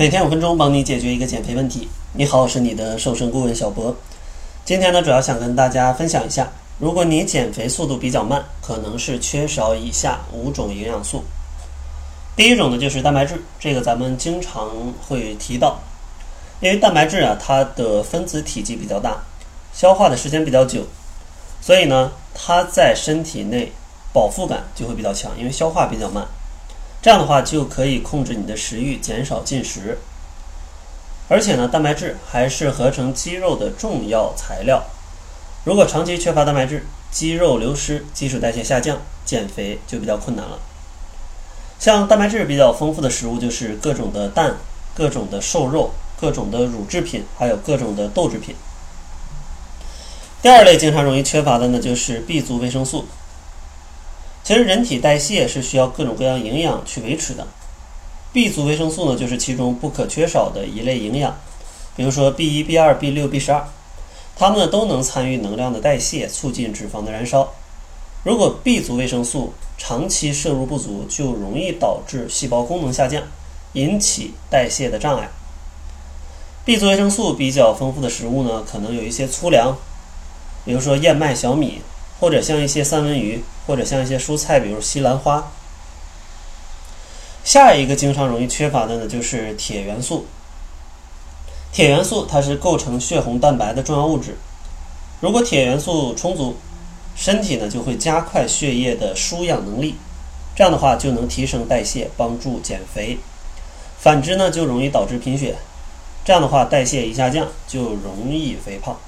每天五分钟，帮你解决一个减肥问题。你好，我是你的瘦身顾问小博。今天呢，主要想跟大家分享一下，如果你减肥速度比较慢，可能是缺少以下五种营养素。第一种呢，就是蛋白质，这个咱们经常会提到，因为蛋白质啊，它的分子体积比较大，消化的时间比较久，所以呢，它在身体内饱腹感就会比较强，因为消化比较慢。这样的话就可以控制你的食欲，减少进食。而且呢，蛋白质还是合成肌肉的重要材料。如果长期缺乏蛋白质，肌肉流失，基础代谢下降，减肥就比较困难了。像蛋白质比较丰富的食物就是各种的蛋、各种的瘦肉、各种的乳制品，还有各种的豆制品。第二类经常容易缺乏的呢，就是 B 族维生素。其实人体代谢是需要各种各样营养去维持的，B 族维生素呢就是其中不可缺少的一类营养。比如说 B 一、B 二、B 六、B 十二，它们呢都能参与能量的代谢，促进脂肪的燃烧。如果 B 族维生素长期摄入不足，就容易导致细胞功能下降，引起代谢的障碍。B 族维生素比较丰富的食物呢，可能有一些粗粮，比如说燕麦、小米。或者像一些三文鱼，或者像一些蔬菜，比如西兰花。下一个经常容易缺乏的呢，就是铁元素。铁元素它是构成血红蛋白的重要物质。如果铁元素充足，身体呢就会加快血液的输氧能力，这样的话就能提升代谢，帮助减肥。反之呢，就容易导致贫血。这样的话，代谢一下降，就容易肥胖。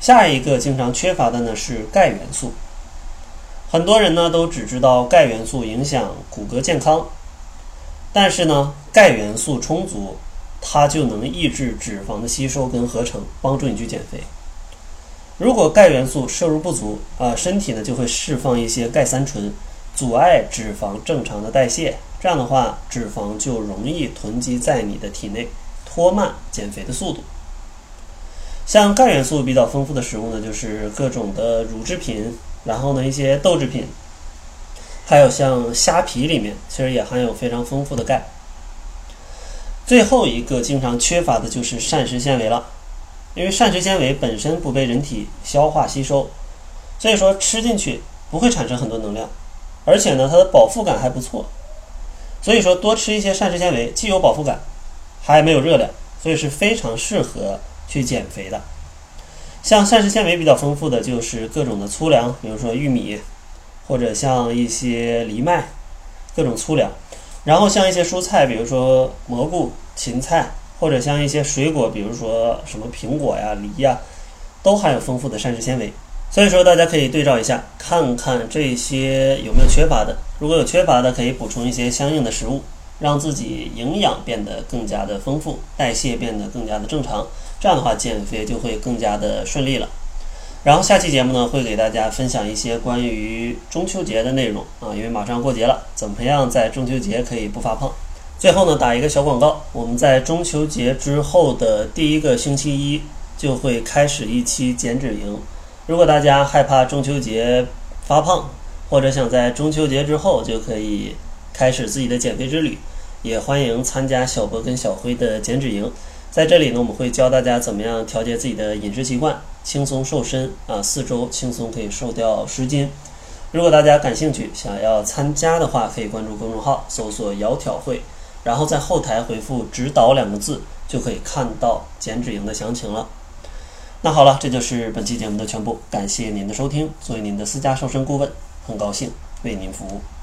下一个经常缺乏的呢是钙元素。很多人呢都只知道钙元素影响骨骼健康，但是呢钙元素充足，它就能抑制脂肪的吸收跟合成，帮助你去减肥。如果钙元素摄入不足啊，身体呢就会释放一些钙三醇，阻碍脂肪正常的代谢，这样的话脂肪就容易囤积在你的体内，拖慢减肥的速度。像钙元素比较丰富的食物呢，就是各种的乳制品，然后呢一些豆制品，还有像虾皮里面，其实也含有非常丰富的钙。最后一个经常缺乏的就是膳食纤维了，因为膳食纤维本身不被人体消化吸收，所以说吃进去不会产生很多能量，而且呢它的饱腹感还不错，所以说多吃一些膳食纤维，既有饱腹感，还没有热量，所以是非常适合。去减肥的，像膳食纤维比较丰富的就是各种的粗粮，比如说玉米，或者像一些藜麦，各种粗粮。然后像一些蔬菜，比如说蘑菇、芹菜，或者像一些水果，比如说什么苹果呀、梨呀，都含有丰富的膳食纤维。所以说大家可以对照一下，看看这些有没有缺乏的。如果有缺乏的，可以补充一些相应的食物。让自己营养变得更加的丰富，代谢变得更加的正常，这样的话减肥就会更加的顺利了。然后下期节目呢，会给大家分享一些关于中秋节的内容啊，因为马上过节了，怎么样在中秋节可以不发胖？最后呢，打一个小广告，我们在中秋节之后的第一个星期一就会开始一期减脂营。如果大家害怕中秋节发胖，或者想在中秋节之后就可以。开始自己的减肥之旅，也欢迎参加小博跟小辉的减脂营。在这里呢，我们会教大家怎么样调节自己的饮食习惯，轻松瘦身啊，四周轻松可以瘦掉十斤。如果大家感兴趣，想要参加的话，可以关注公众号，搜索“窈窕会”，然后在后台回复“指导”两个字，就可以看到减脂营的详情了。那好了，这就是本期节目的全部，感谢您的收听。作为您的私家瘦身顾问，很高兴为您服务。